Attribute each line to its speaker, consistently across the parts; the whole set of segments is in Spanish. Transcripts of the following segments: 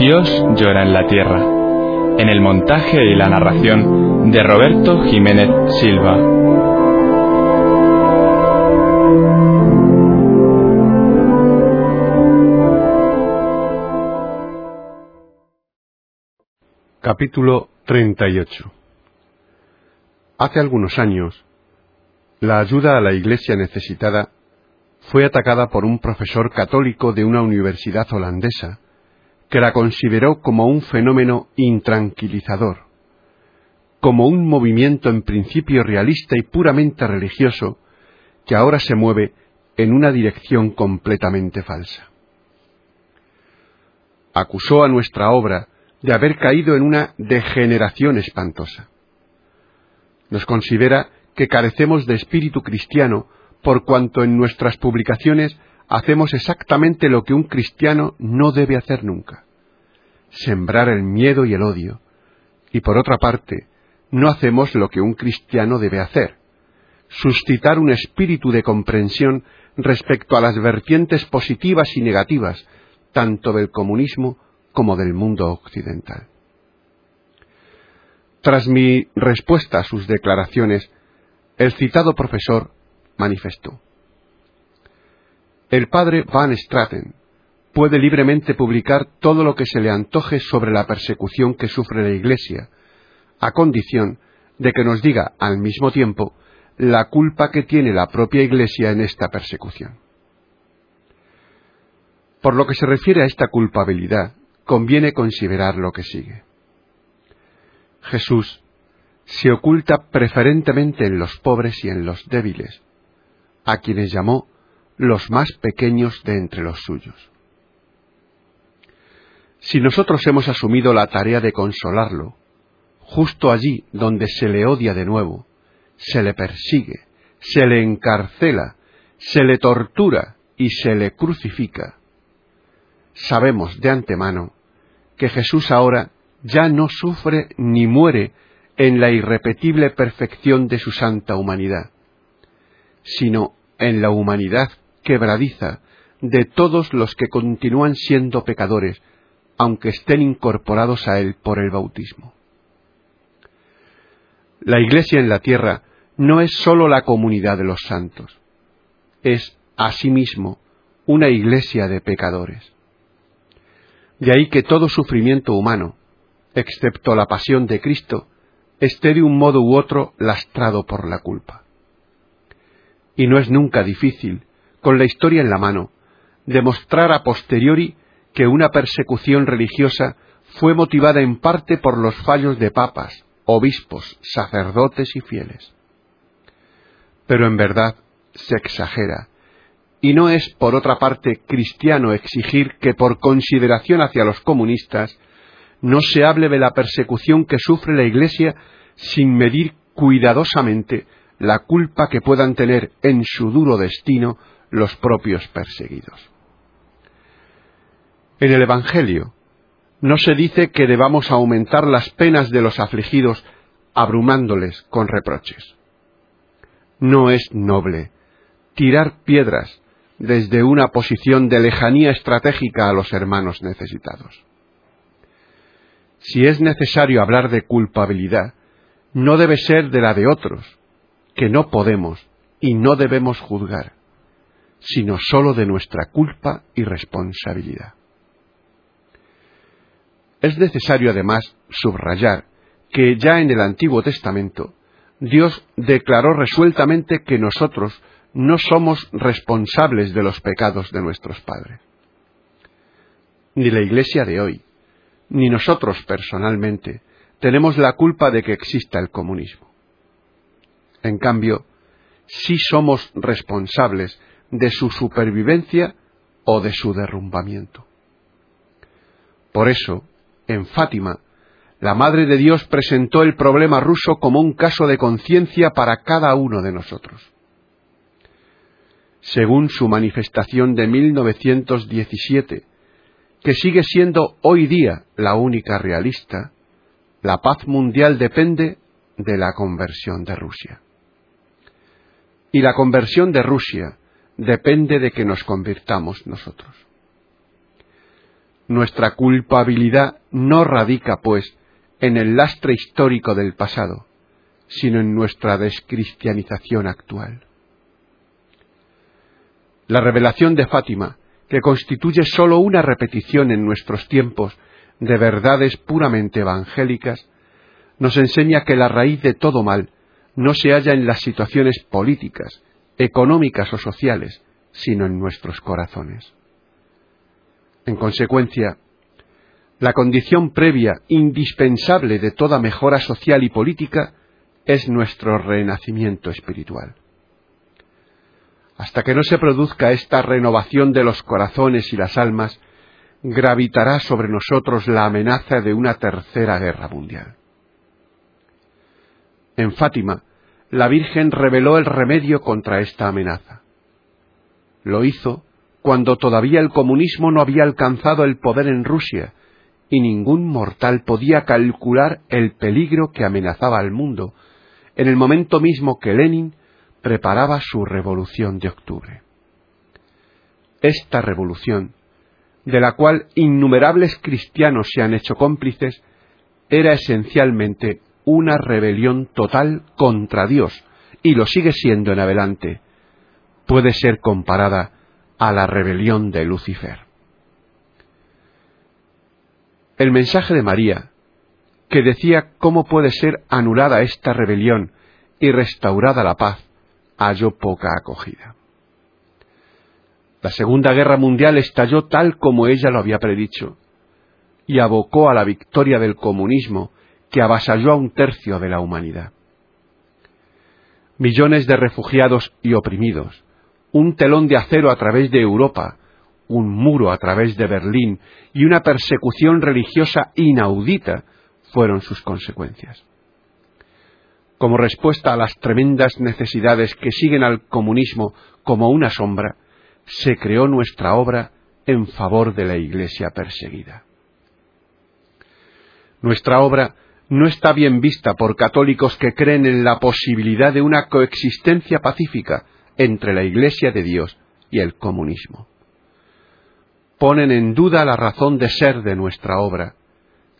Speaker 1: Dios llora en la tierra, en el montaje y la narración de Roberto Jiménez Silva.
Speaker 2: Capítulo 38 Hace algunos años, la ayuda a la Iglesia necesitada fue atacada por un profesor católico de una universidad holandesa que la consideró como un fenómeno intranquilizador, como un movimiento en principio realista y puramente religioso que ahora se mueve en una dirección completamente falsa. Acusó a nuestra obra de haber caído en una degeneración espantosa. Nos considera que carecemos de espíritu cristiano por cuanto en nuestras publicaciones hacemos exactamente lo que un cristiano no debe hacer nunca, sembrar el miedo y el odio, y por otra parte, no hacemos lo que un cristiano debe hacer, suscitar un espíritu de comprensión respecto a las vertientes positivas y negativas, tanto del comunismo como del mundo occidental. Tras mi respuesta a sus declaraciones, el citado profesor manifestó. El padre Van Straten puede libremente publicar todo lo que se le antoje sobre la persecución que sufre la Iglesia, a condición de que nos diga al mismo tiempo la culpa que tiene la propia Iglesia en esta persecución. Por lo que se refiere a esta culpabilidad, conviene considerar lo que sigue. Jesús se oculta preferentemente en los pobres y en los débiles, a quienes llamó los más pequeños de entre los suyos. Si nosotros hemos asumido la tarea de consolarlo, justo allí donde se le odia de nuevo, se le persigue, se le encarcela, se le tortura y se le crucifica, sabemos de antemano que Jesús ahora ya no sufre ni muere en la irrepetible perfección de su santa humanidad, sino en la humanidad quebradiza de todos los que continúan siendo pecadores, aunque estén incorporados a Él por el bautismo. La Iglesia en la tierra no es sólo la comunidad de los santos, es asimismo una Iglesia de pecadores. De ahí que todo sufrimiento humano, excepto la pasión de Cristo, esté de un modo u otro lastrado por la culpa. Y no es nunca difícil, con la historia en la mano, demostrar a posteriori que una persecución religiosa fue motivada en parte por los fallos de papas, obispos, sacerdotes y fieles. Pero en verdad se exagera, y no es, por otra parte, cristiano exigir que por consideración hacia los comunistas no se hable de la persecución que sufre la Iglesia sin medir cuidadosamente la culpa que puedan tener en su duro destino los propios perseguidos. En el Evangelio no se dice que debamos aumentar las penas de los afligidos abrumándoles con reproches. No es noble tirar piedras desde una posición de lejanía estratégica a los hermanos necesitados. Si es necesario hablar de culpabilidad, no debe ser de la de otros, que no podemos y no debemos juzgar, sino sólo de nuestra culpa y responsabilidad. Es necesario además subrayar que ya en el Antiguo Testamento Dios declaró resueltamente que nosotros no somos responsables de los pecados de nuestros padres. Ni la Iglesia de hoy, ni nosotros personalmente tenemos la culpa de que exista el comunismo. En cambio, sí somos responsables de su supervivencia o de su derrumbamiento. Por eso, en Fátima, la Madre de Dios presentó el problema ruso como un caso de conciencia para cada uno de nosotros. Según su manifestación de 1917, que sigue siendo hoy día la única realista, la paz mundial depende de la conversión de Rusia. Y la conversión de Rusia depende de que nos convirtamos nosotros. Nuestra culpabilidad no radica, pues, en el lastre histórico del pasado, sino en nuestra descristianización actual. La revelación de Fátima, que constituye sólo una repetición en nuestros tiempos de verdades puramente evangélicas, nos enseña que la raíz de todo mal no se halla en las situaciones políticas, económicas o sociales, sino en nuestros corazones. En consecuencia, la condición previa indispensable de toda mejora social y política es nuestro renacimiento espiritual. Hasta que no se produzca esta renovación de los corazones y las almas, gravitará sobre nosotros la amenaza de una tercera guerra mundial. En Fátima, la Virgen reveló el remedio contra esta amenaza. Lo hizo cuando todavía el comunismo no había alcanzado el poder en Rusia y ningún mortal podía calcular el peligro que amenazaba al mundo en el momento mismo que Lenin preparaba su revolución de octubre. Esta revolución, de la cual innumerables cristianos se han hecho cómplices, era esencialmente una rebelión total contra Dios, y lo sigue siendo en adelante. Puede ser comparada a la rebelión de Lucifer. El mensaje de María, que decía cómo puede ser anulada esta rebelión y restaurada la paz, halló poca acogida. La Segunda Guerra Mundial estalló tal como ella lo había predicho, y abocó a la victoria del comunismo que avasalló a un tercio de la humanidad. Millones de refugiados y oprimidos, un telón de acero a través de Europa, un muro a través de Berlín y una persecución religiosa inaudita fueron sus consecuencias. Como respuesta a las tremendas necesidades que siguen al comunismo como una sombra, se creó nuestra obra en favor de la Iglesia perseguida. Nuestra obra no está bien vista por católicos que creen en la posibilidad de una coexistencia pacífica entre la Iglesia de Dios y el comunismo. Ponen en duda la razón de ser de nuestra obra,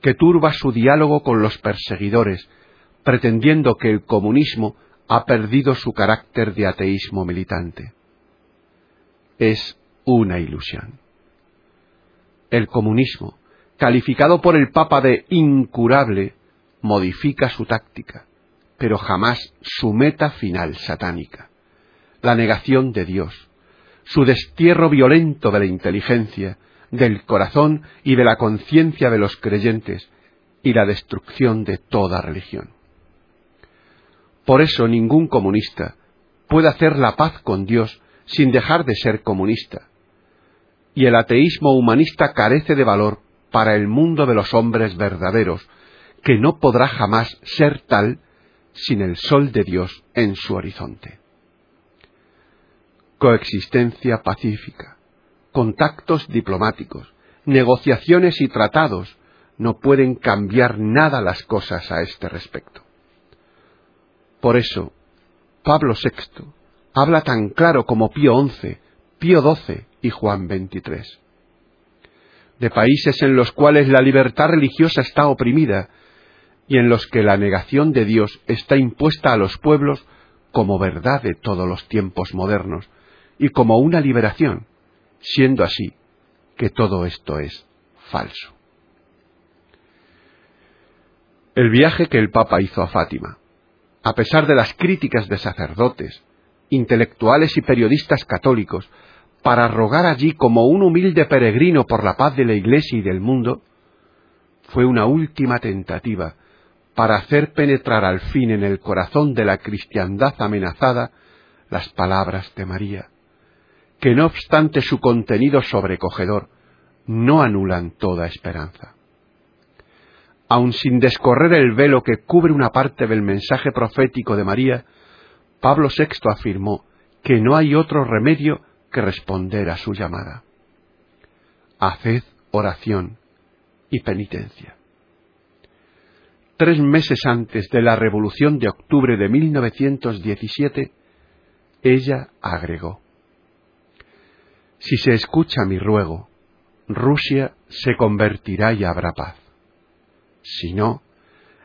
Speaker 2: que turba su diálogo con los perseguidores, pretendiendo que el comunismo ha perdido su carácter de ateísmo militante. Es una ilusión. El comunismo, calificado por el Papa de incurable, modifica su táctica, pero jamás su meta final satánica, la negación de Dios, su destierro violento de la inteligencia, del corazón y de la conciencia de los creyentes, y la destrucción de toda religión. Por eso ningún comunista puede hacer la paz con Dios sin dejar de ser comunista. Y el ateísmo humanista carece de valor para el mundo de los hombres verdaderos, que no podrá jamás ser tal sin el sol de Dios en su horizonte. Coexistencia pacífica, contactos diplomáticos, negociaciones y tratados no pueden cambiar nada las cosas a este respecto. Por eso, Pablo VI habla tan claro como Pío XI, Pío XII y Juan XXIII. De países en los cuales la libertad religiosa está oprimida y en los que la negación de Dios está impuesta a los pueblos como verdad de todos los tiempos modernos y como una liberación, siendo así que todo esto es falso. El viaje que el Papa hizo a Fátima, a pesar de las críticas de sacerdotes, intelectuales y periodistas católicos, para rogar allí como un humilde peregrino por la paz de la Iglesia y del mundo, fue una última tentativa para hacer penetrar al fin en el corazón de la cristiandad amenazada las palabras de María, que no obstante su contenido sobrecogedor, no anulan toda esperanza. Aun sin descorrer el velo que cubre una parte del mensaje profético de María, Pablo VI afirmó que no hay otro remedio que responder a su llamada. Haced oración y penitencia. Tres meses antes de la Revolución de Octubre de 1917, ella agregó, Si se escucha mi ruego, Rusia se convertirá y habrá paz. Si no,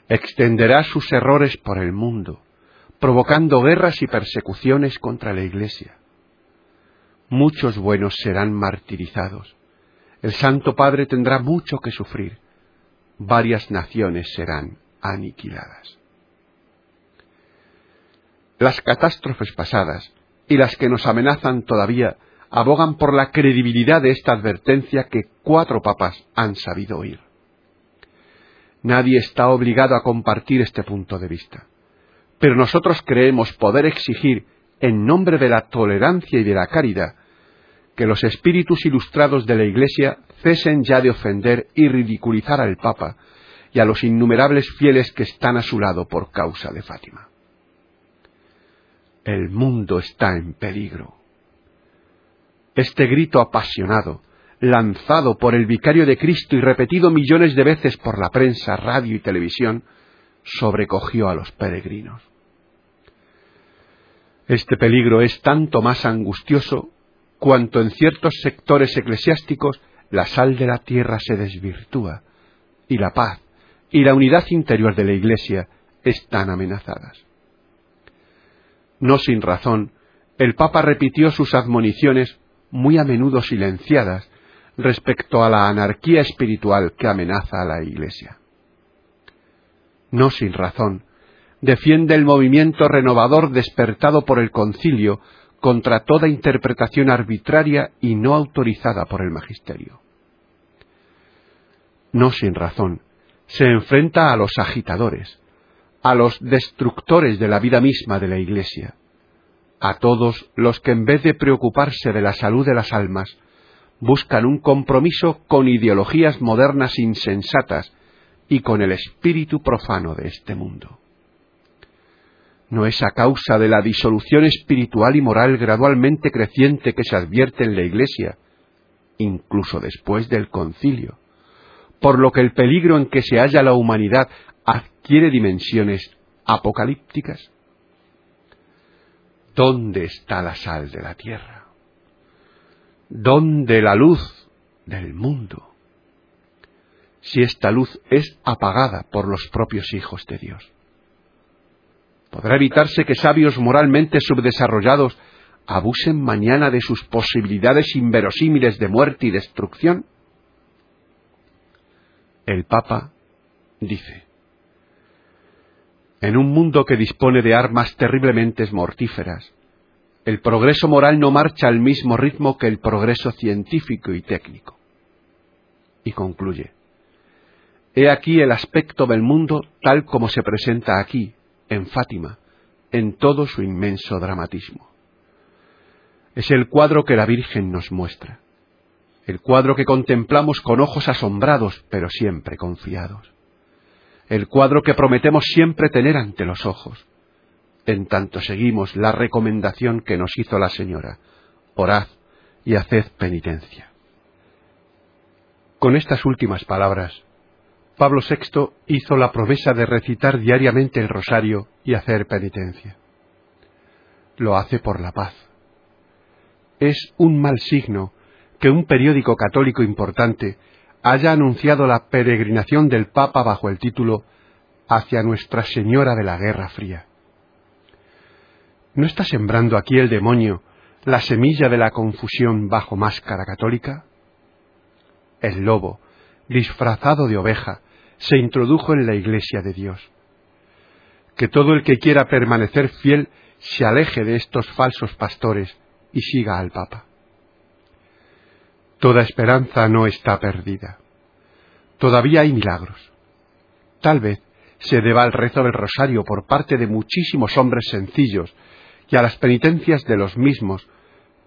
Speaker 2: extenderá sus errores por el mundo, provocando guerras y persecuciones contra la Iglesia. Muchos buenos serán martirizados. El Santo Padre tendrá mucho que sufrir. Varias naciones serán aniquiladas. Las catástrofes pasadas y las que nos amenazan todavía abogan por la credibilidad de esta advertencia que cuatro papas han sabido oír. Nadie está obligado a compartir este punto de vista, pero nosotros creemos poder exigir, en nombre de la tolerancia y de la caridad, que los espíritus ilustrados de la Iglesia cesen ya de ofender y ridiculizar al Papa y a los innumerables fieles que están a su lado por causa de Fátima. El mundo está en peligro. Este grito apasionado, lanzado por el vicario de Cristo y repetido millones de veces por la prensa, radio y televisión, sobrecogió a los peregrinos. Este peligro es tanto más angustioso cuanto en ciertos sectores eclesiásticos la sal de la tierra se desvirtúa y la paz y la unidad interior de la Iglesia están amenazadas. No sin razón, el Papa repitió sus admoniciones muy a menudo silenciadas respecto a la anarquía espiritual que amenaza a la Iglesia. No sin razón, defiende el movimiento renovador despertado por el concilio contra toda interpretación arbitraria y no autorizada por el magisterio. No sin razón, se enfrenta a los agitadores, a los destructores de la vida misma de la Iglesia, a todos los que en vez de preocuparse de la salud de las almas, buscan un compromiso con ideologías modernas insensatas y con el espíritu profano de este mundo. No es a causa de la disolución espiritual y moral gradualmente creciente que se advierte en la Iglesia, incluso después del concilio, por lo que el peligro en que se halla la humanidad adquiere dimensiones apocalípticas. ¿Dónde está la sal de la tierra? ¿Dónde la luz del mundo? Si esta luz es apagada por los propios hijos de Dios. ¿Podrá evitarse que sabios moralmente subdesarrollados abusen mañana de sus posibilidades inverosímiles de muerte y destrucción? El Papa dice, en un mundo que dispone de armas terriblemente mortíferas, el progreso moral no marcha al mismo ritmo que el progreso científico y técnico. Y concluye, He aquí el aspecto del mundo tal como se presenta aquí, en Fátima, en todo su inmenso dramatismo. Es el cuadro que la Virgen nos muestra, el cuadro que contemplamos con ojos asombrados, pero siempre confiados el cuadro que prometemos siempre tener ante los ojos, en tanto seguimos la recomendación que nos hizo la Señora, orad y haced penitencia. Con estas últimas palabras, Pablo VI hizo la promesa de recitar diariamente el rosario y hacer penitencia. Lo hace por la paz. Es un mal signo que un periódico católico importante haya anunciado la peregrinación del Papa bajo el título Hacia Nuestra Señora de la Guerra Fría. ¿No está sembrando aquí el demonio la semilla de la confusión bajo máscara católica? El lobo, disfrazado de oveja, se introdujo en la iglesia de Dios. Que todo el que quiera permanecer fiel se aleje de estos falsos pastores y siga al Papa. Toda esperanza no está perdida. Todavía hay milagros. Tal vez se deba al rezo del rosario por parte de muchísimos hombres sencillos y a las penitencias de los mismos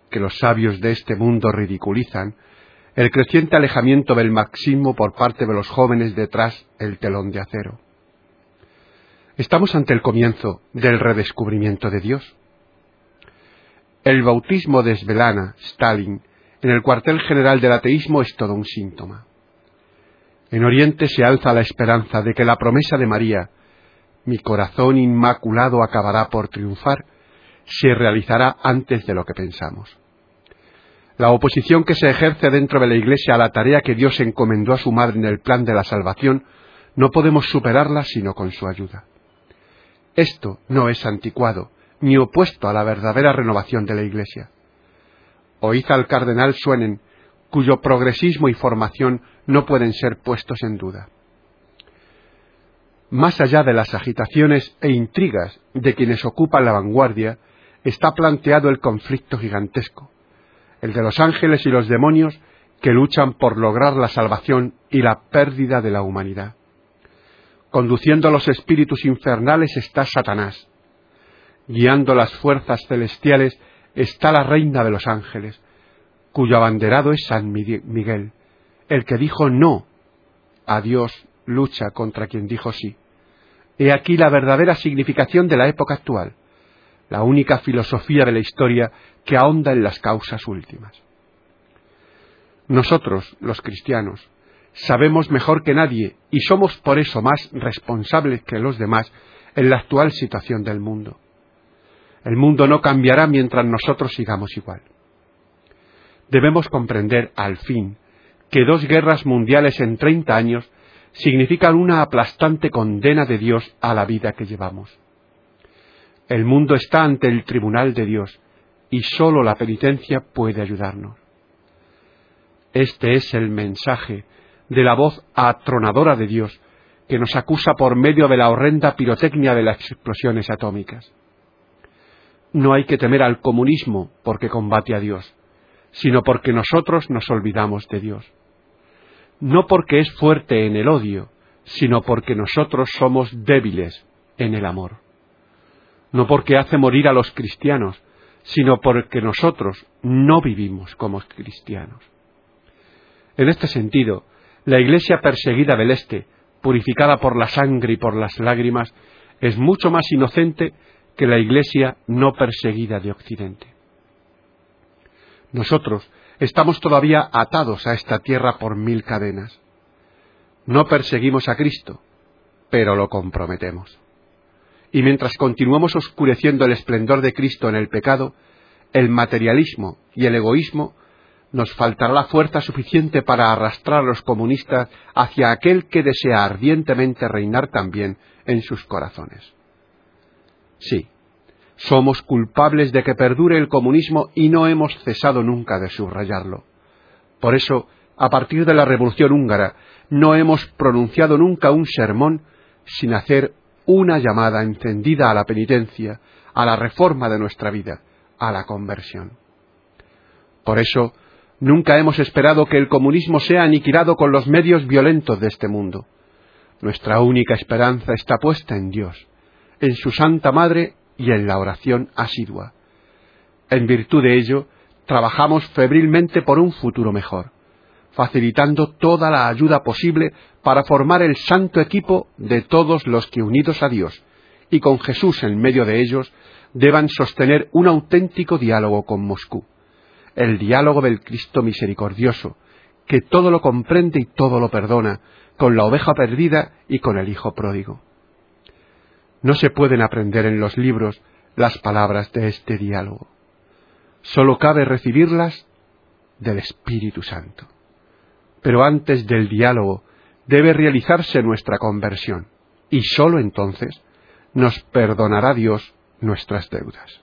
Speaker 2: que los sabios de este mundo ridiculizan, el creciente alejamiento del marxismo por parte de los jóvenes detrás el telón de acero. Estamos ante el comienzo del redescubrimiento de Dios. El bautismo de Svelana, Stalin, en el cuartel general del ateísmo es todo un síntoma. En Oriente se alza la esperanza de que la promesa de María, mi corazón inmaculado acabará por triunfar, se realizará antes de lo que pensamos. La oposición que se ejerce dentro de la Iglesia a la tarea que Dios encomendó a su madre en el plan de la salvación, no podemos superarla sino con su ayuda. Esto no es anticuado, ni opuesto a la verdadera renovación de la Iglesia. Oíd al cardenal Suenen, cuyo progresismo y formación no pueden ser puestos en duda. Más allá de las agitaciones e intrigas de quienes ocupan la vanguardia, está planteado el conflicto gigantesco, el de los ángeles y los demonios que luchan por lograr la salvación y la pérdida de la humanidad. Conduciendo los espíritus infernales está Satanás. Guiando las fuerzas celestiales está la reina de los ángeles, cuyo abanderado es San Miguel, el que dijo no a Dios lucha contra quien dijo sí. He aquí la verdadera significación de la época actual, la única filosofía de la historia que ahonda en las causas últimas. Nosotros, los cristianos, sabemos mejor que nadie y somos por eso más responsables que los demás en la actual situación del mundo. El mundo no cambiará mientras nosotros sigamos igual. Debemos comprender, al fin, que dos guerras mundiales en treinta años significan una aplastante condena de Dios a la vida que llevamos. El mundo está ante el tribunal de Dios y sólo la penitencia puede ayudarnos. Este es el mensaje de la voz atronadora de Dios que nos acusa por medio de la horrenda pirotecnia de las explosiones atómicas. No hay que temer al comunismo porque combate a Dios, sino porque nosotros nos olvidamos de Dios. No porque es fuerte en el odio, sino porque nosotros somos débiles en el amor. No porque hace morir a los cristianos, sino porque nosotros no vivimos como cristianos. En este sentido, la Iglesia perseguida del Este, purificada por la sangre y por las lágrimas, es mucho más inocente que la Iglesia no perseguida de Occidente. Nosotros estamos todavía atados a esta tierra por mil cadenas. No perseguimos a Cristo, pero lo comprometemos. Y mientras continuemos oscureciendo el esplendor de Cristo en el pecado, el materialismo y el egoísmo, nos faltará la fuerza suficiente para arrastrar a los comunistas hacia aquel que desea ardientemente reinar también en sus corazones. Sí, somos culpables de que perdure el comunismo y no hemos cesado nunca de subrayarlo. Por eso, a partir de la Revolución húngara, no hemos pronunciado nunca un sermón sin hacer una llamada encendida a la penitencia, a la reforma de nuestra vida, a la conversión. Por eso, nunca hemos esperado que el comunismo sea aniquilado con los medios violentos de este mundo. Nuestra única esperanza está puesta en Dios, en su Santa Madre y en la oración asidua. En virtud de ello, trabajamos febrilmente por un futuro mejor, facilitando toda la ayuda posible para formar el santo equipo de todos los que unidos a Dios y con Jesús en medio de ellos deban sostener un auténtico diálogo con Moscú, el diálogo del Cristo misericordioso, que todo lo comprende y todo lo perdona, con la oveja perdida y con el Hijo pródigo. No se pueden aprender en los libros las palabras de este diálogo. Solo cabe recibirlas del Espíritu Santo. Pero antes del diálogo debe realizarse nuestra conversión, y sólo entonces nos perdonará Dios nuestras deudas.